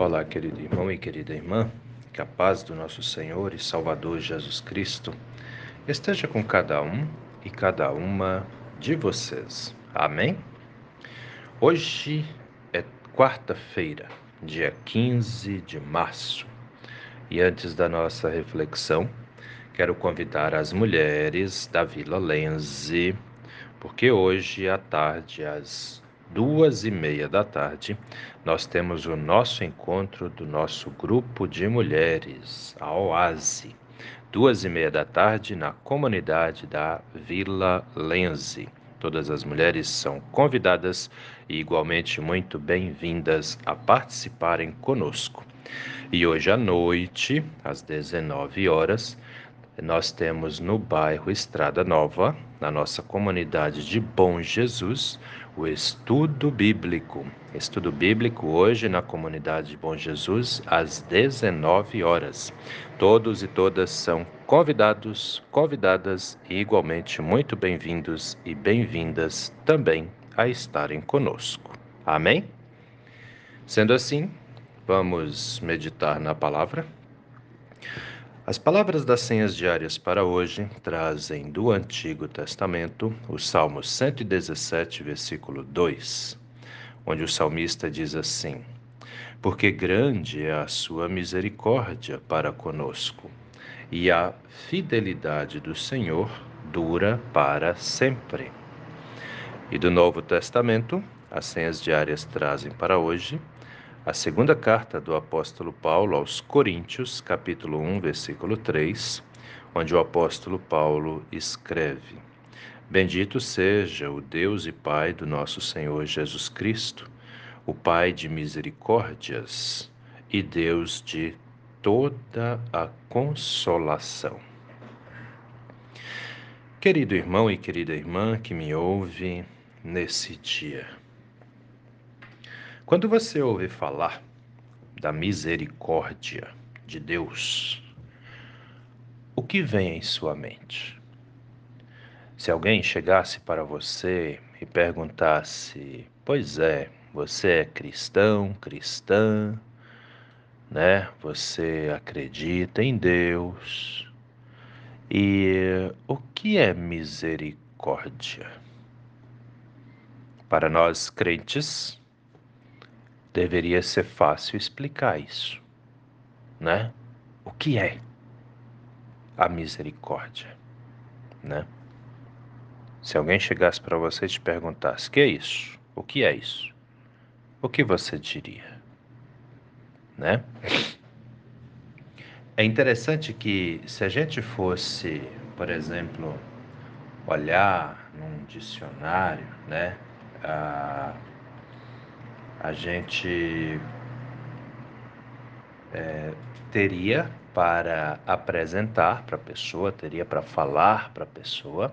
Olá, querido irmão e querida irmã, que a paz do nosso Senhor e Salvador Jesus Cristo esteja com cada um e cada uma de vocês. Amém? Hoje é quarta-feira, dia 15 de março, e antes da nossa reflexão, quero convidar as mulheres da Vila Lenze, porque hoje à tarde, às duas e meia da tarde, nós temos o nosso encontro do nosso grupo de mulheres, a OASE. Duas e meia da tarde, na comunidade da Vila Lenze. Todas as mulheres são convidadas e igualmente muito bem-vindas a participarem conosco. E hoje à noite, às 19 horas, nós temos no bairro Estrada Nova, na nossa comunidade de Bom Jesus, o estudo bíblico. Estudo bíblico hoje na comunidade de Bom Jesus às 19 horas. Todos e todas são convidados, convidadas e igualmente muito bem-vindos e bem-vindas também a estarem conosco. Amém? Sendo assim, vamos meditar na palavra. As palavras das senhas diárias para hoje trazem do Antigo Testamento o Salmo 117, versículo 2, onde o salmista diz assim: Porque grande é a sua misericórdia para conosco, e a fidelidade do Senhor dura para sempre. E do Novo Testamento, as senhas diárias trazem para hoje a segunda carta do apóstolo Paulo aos Coríntios, capítulo 1, versículo 3, onde o apóstolo Paulo escreve: Bendito seja o Deus e Pai do nosso Senhor Jesus Cristo, o Pai de misericórdias e Deus de toda a consolação. Querido irmão e querida irmã que me ouve nesse dia, quando você ouve falar da misericórdia de Deus, o que vem em sua mente? Se alguém chegasse para você e perguntasse: Pois é, você é cristão, cristã, né? Você acredita em Deus. E o que é misericórdia? Para nós crentes, deveria ser fácil explicar isso, né? O que é a misericórdia, né? Se alguém chegasse para você e te perguntasse: "Que é isso? O que é isso?" O que você diria? Né? É interessante que se a gente fosse, por exemplo, olhar num dicionário, né, a a gente é, teria para apresentar para a pessoa, teria para falar para a pessoa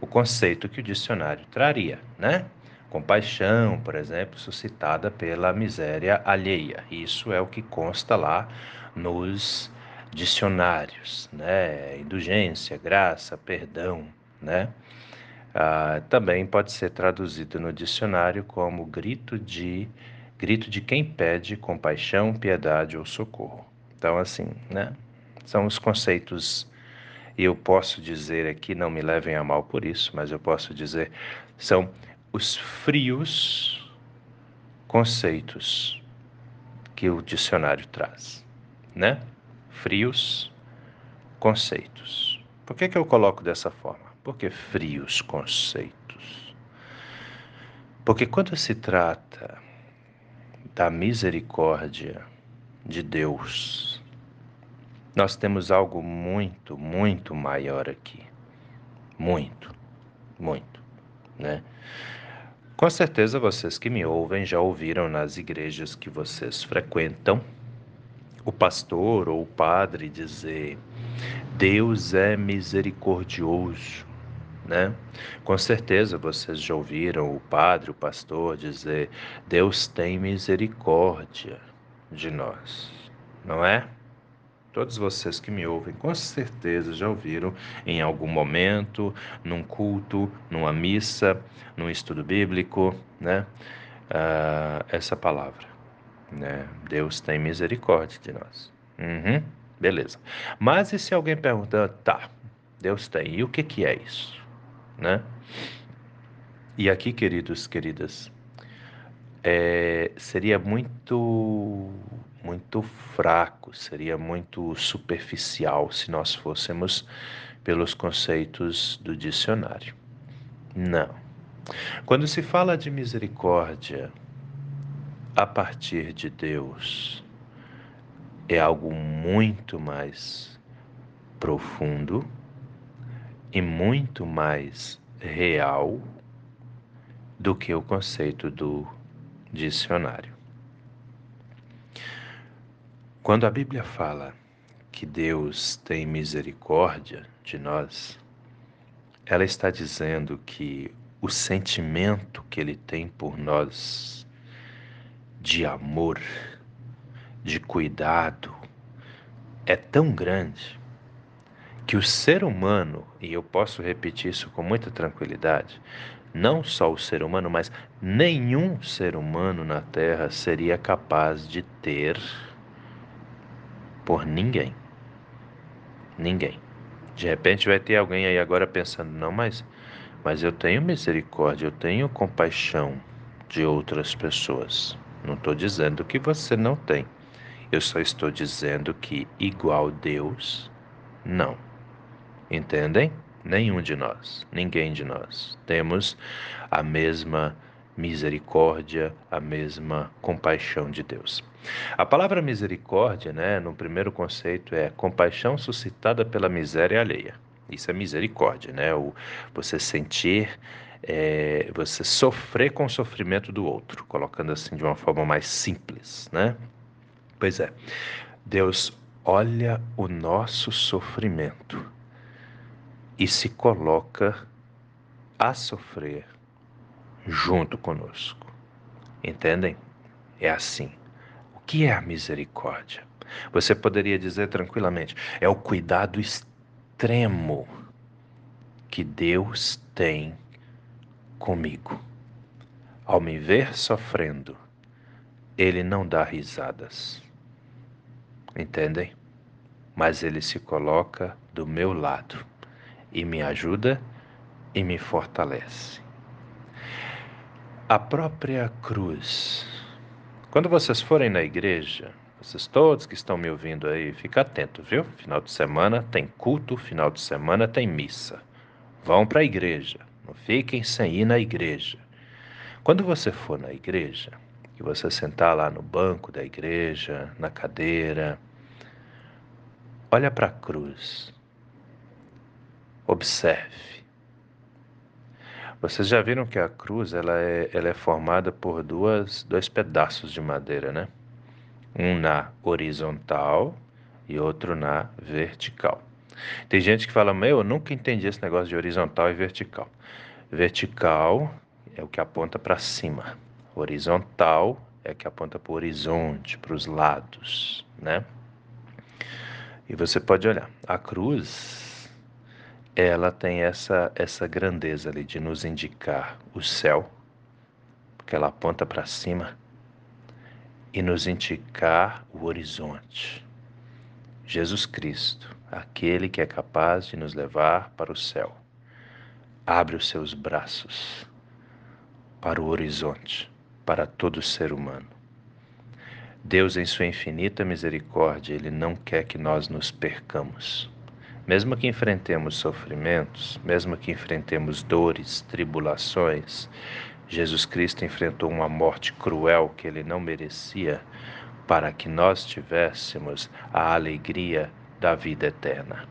o conceito que o dicionário traria, né? Compaixão, por exemplo, suscitada pela miséria alheia. Isso é o que consta lá nos dicionários, né? Indulgência, graça, perdão, né? Ah, também pode ser traduzido no dicionário como grito de grito de quem pede compaixão, piedade ou socorro. Então, assim, né? São os conceitos, e eu posso dizer aqui, não me levem a mal por isso, mas eu posso dizer, são os frios conceitos que o dicionário traz, né? Frios conceitos. Por que, que eu coloco dessa forma? Por que frios conceitos? Porque quando se trata da misericórdia de Deus, nós temos algo muito, muito maior aqui. Muito, muito, né? Com certeza vocês que me ouvem já ouviram nas igrejas que vocês frequentam o pastor ou o padre dizer: Deus é misericordioso né? Com certeza vocês já ouviram o padre, o pastor dizer: Deus tem misericórdia de nós, não é? Todos vocês que me ouvem, com certeza já ouviram em algum momento, num culto, numa missa, num estudo bíblico, né? Uh, essa palavra. Né? Deus tem misericórdia de nós. Uhum, beleza. Mas e se alguém perguntar, tá, Deus tem, e o que, que é isso? Né? E aqui, queridos, queridas, é, seria muito, muito fraco, seria muito superficial se nós fôssemos pelos conceitos do dicionário. Não. Quando se fala de misericórdia a partir de Deus, é algo muito mais profundo e muito mais real do que o conceito do dicionário. Quando a Bíblia fala que Deus tem misericórdia de nós, ela está dizendo que o sentimento que Ele tem por nós, de amor, de cuidado, é tão grande que o ser humano, e eu posso repetir isso com muita tranquilidade, não só o ser humano, mas nenhum ser humano na Terra seria capaz de ter por ninguém. Ninguém. De repente vai ter alguém aí agora pensando, não, mas, mas eu tenho misericórdia, eu tenho compaixão de outras pessoas. Não estou dizendo que você não tem. Eu só estou dizendo que igual Deus, não. Entendem? Nenhum de nós, ninguém de nós, temos a mesma misericórdia, a mesma compaixão de Deus. A palavra misericórdia, né, no primeiro conceito, é compaixão suscitada pela miséria alheia. Isso é misericórdia, né? O, você sentir, é, você sofrer com o sofrimento do outro, colocando assim de uma forma mais simples, né? Pois é, Deus olha o nosso sofrimento e se coloca a sofrer junto conosco. Entendem? É assim. O que é a misericórdia? Você poderia dizer tranquilamente: é o cuidado extremo que Deus tem comigo. Ao me ver sofrendo, Ele não dá risadas. Entendem? Mas Ele se coloca do meu lado e me ajuda e me fortalece. A própria cruz. Quando vocês forem na igreja, vocês todos que estão me ouvindo aí, fica atento, viu? Final de semana tem culto, final de semana tem missa. Vão para a igreja, não fiquem sem ir na igreja. Quando você for na igreja, e você sentar lá no banco da igreja, na cadeira, olha para a cruz Observe. Vocês já viram que a cruz ela é, ela é formada por duas, dois pedaços de madeira, né? Um na horizontal e outro na vertical. Tem gente que fala, meu, eu nunca entendi esse negócio de horizontal e vertical. Vertical é o que aponta para cima. Horizontal é que aponta para o horizonte, para os lados, né? E você pode olhar, a cruz ela tem essa, essa grandeza ali de nos indicar o céu, porque ela aponta para cima, e nos indicar o horizonte. Jesus Cristo, aquele que é capaz de nos levar para o céu, abre os seus braços para o horizonte, para todo ser humano. Deus, em sua infinita misericórdia, Ele não quer que nós nos percamos. Mesmo que enfrentemos sofrimentos, mesmo que enfrentemos dores, tribulações, Jesus Cristo enfrentou uma morte cruel que ele não merecia para que nós tivéssemos a alegria da vida eterna.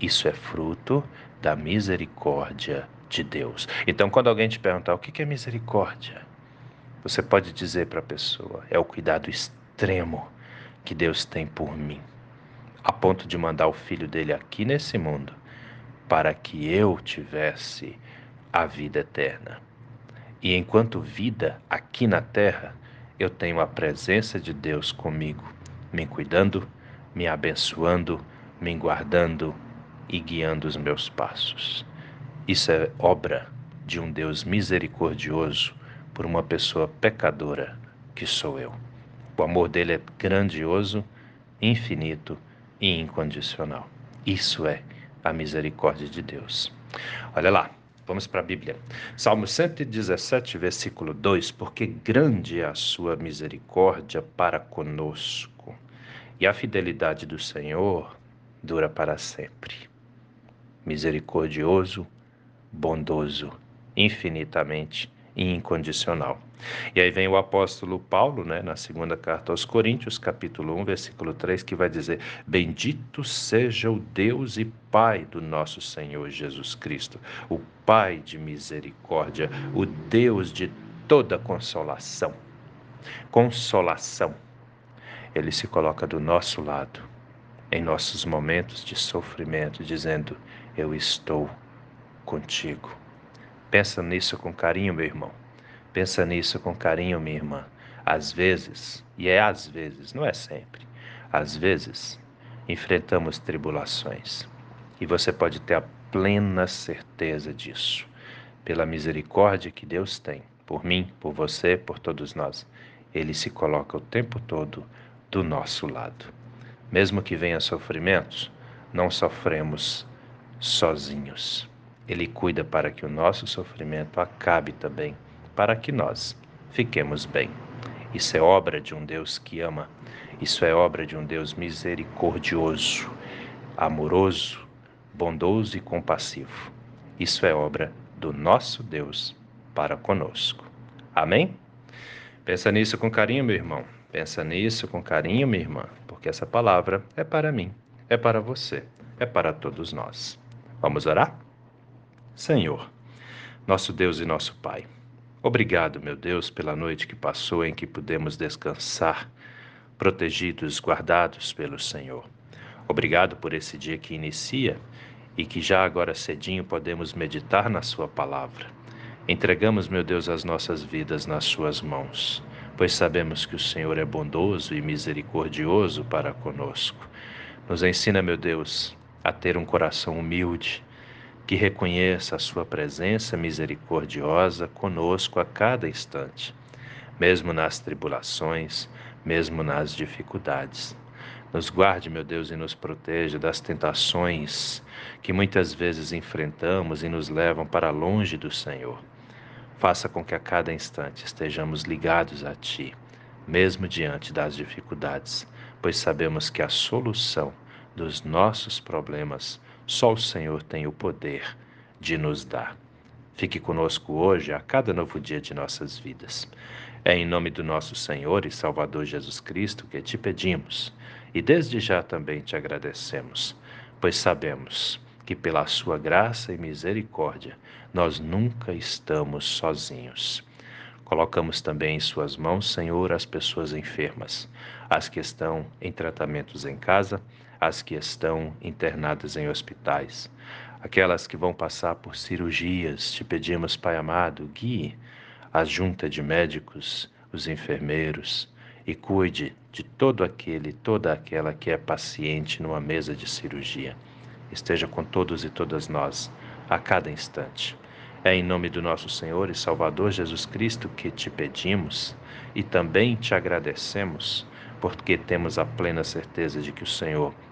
Isso é fruto da misericórdia de Deus. Então, quando alguém te perguntar o que é misericórdia, você pode dizer para a pessoa: é o cuidado extremo que Deus tem por mim a ponto de mandar o filho dele aqui nesse mundo para que eu tivesse a vida eterna. E enquanto vida aqui na terra, eu tenho a presença de Deus comigo, me cuidando, me abençoando, me guardando e guiando os meus passos. Isso é obra de um Deus misericordioso por uma pessoa pecadora que sou eu. O amor dele é grandioso, infinito e incondicional. Isso é a misericórdia de Deus. Olha lá, vamos para a Bíblia. Salmo 117, versículo 2: Porque grande é a sua misericórdia para conosco, e a fidelidade do Senhor dura para sempre. Misericordioso, bondoso, infinitamente e incondicional. E aí vem o apóstolo Paulo, né, na segunda carta aos Coríntios, capítulo 1, versículo 3, que vai dizer: Bendito seja o Deus e Pai do nosso Senhor Jesus Cristo, o Pai de misericórdia, o Deus de toda consolação. Consolação. Ele se coloca do nosso lado em nossos momentos de sofrimento, dizendo: Eu estou contigo. Pensa nisso com carinho, meu irmão. Pensa nisso com carinho, minha irmã. Às vezes, e é às vezes, não é sempre, às vezes enfrentamos tribulações. E você pode ter a plena certeza disso, pela misericórdia que Deus tem por mim, por você, por todos nós. Ele se coloca o tempo todo do nosso lado. Mesmo que venha sofrimentos, não sofremos sozinhos. Ele cuida para que o nosso sofrimento acabe também, para que nós fiquemos bem. Isso é obra de um Deus que ama, isso é obra de um Deus misericordioso, amoroso, bondoso e compassivo. Isso é obra do nosso Deus para conosco. Amém? Pensa nisso com carinho, meu irmão. Pensa nisso com carinho, minha irmã, porque essa palavra é para mim, é para você, é para todos nós. Vamos orar? Senhor, nosso Deus e nosso Pai, obrigado, meu Deus, pela noite que passou em que pudemos descansar, protegidos, guardados pelo Senhor. Obrigado por esse dia que inicia e que já agora cedinho podemos meditar na Sua palavra. Entregamos, meu Deus, as nossas vidas nas Suas mãos, pois sabemos que o Senhor é bondoso e misericordioso para conosco. Nos ensina, meu Deus, a ter um coração humilde que reconheça a Sua presença misericordiosa conosco a cada instante, mesmo nas tribulações, mesmo nas dificuldades. Nos guarde, meu Deus, e nos proteja das tentações que muitas vezes enfrentamos e nos levam para longe do Senhor. Faça com que a cada instante estejamos ligados a Ti, mesmo diante das dificuldades, pois sabemos que a solução dos nossos problemas só o Senhor tem o poder de nos dar. Fique conosco hoje, a cada novo dia de nossas vidas. É em nome do nosso Senhor e Salvador Jesus Cristo que te pedimos e desde já também te agradecemos, pois sabemos que pela sua graça e misericórdia nós nunca estamos sozinhos. Colocamos também em Suas mãos, Senhor, as pessoas enfermas, as que estão em tratamentos em casa, as que estão internadas em hospitais, aquelas que vão passar por cirurgias. Te pedimos, Pai amado, guie a junta de médicos, os enfermeiros e cuide de todo aquele, toda aquela que é paciente numa mesa de cirurgia. Esteja com todos e todas nós a cada instante. É em nome do nosso Senhor e Salvador Jesus Cristo que te pedimos e também te agradecemos, porque temos a plena certeza de que o Senhor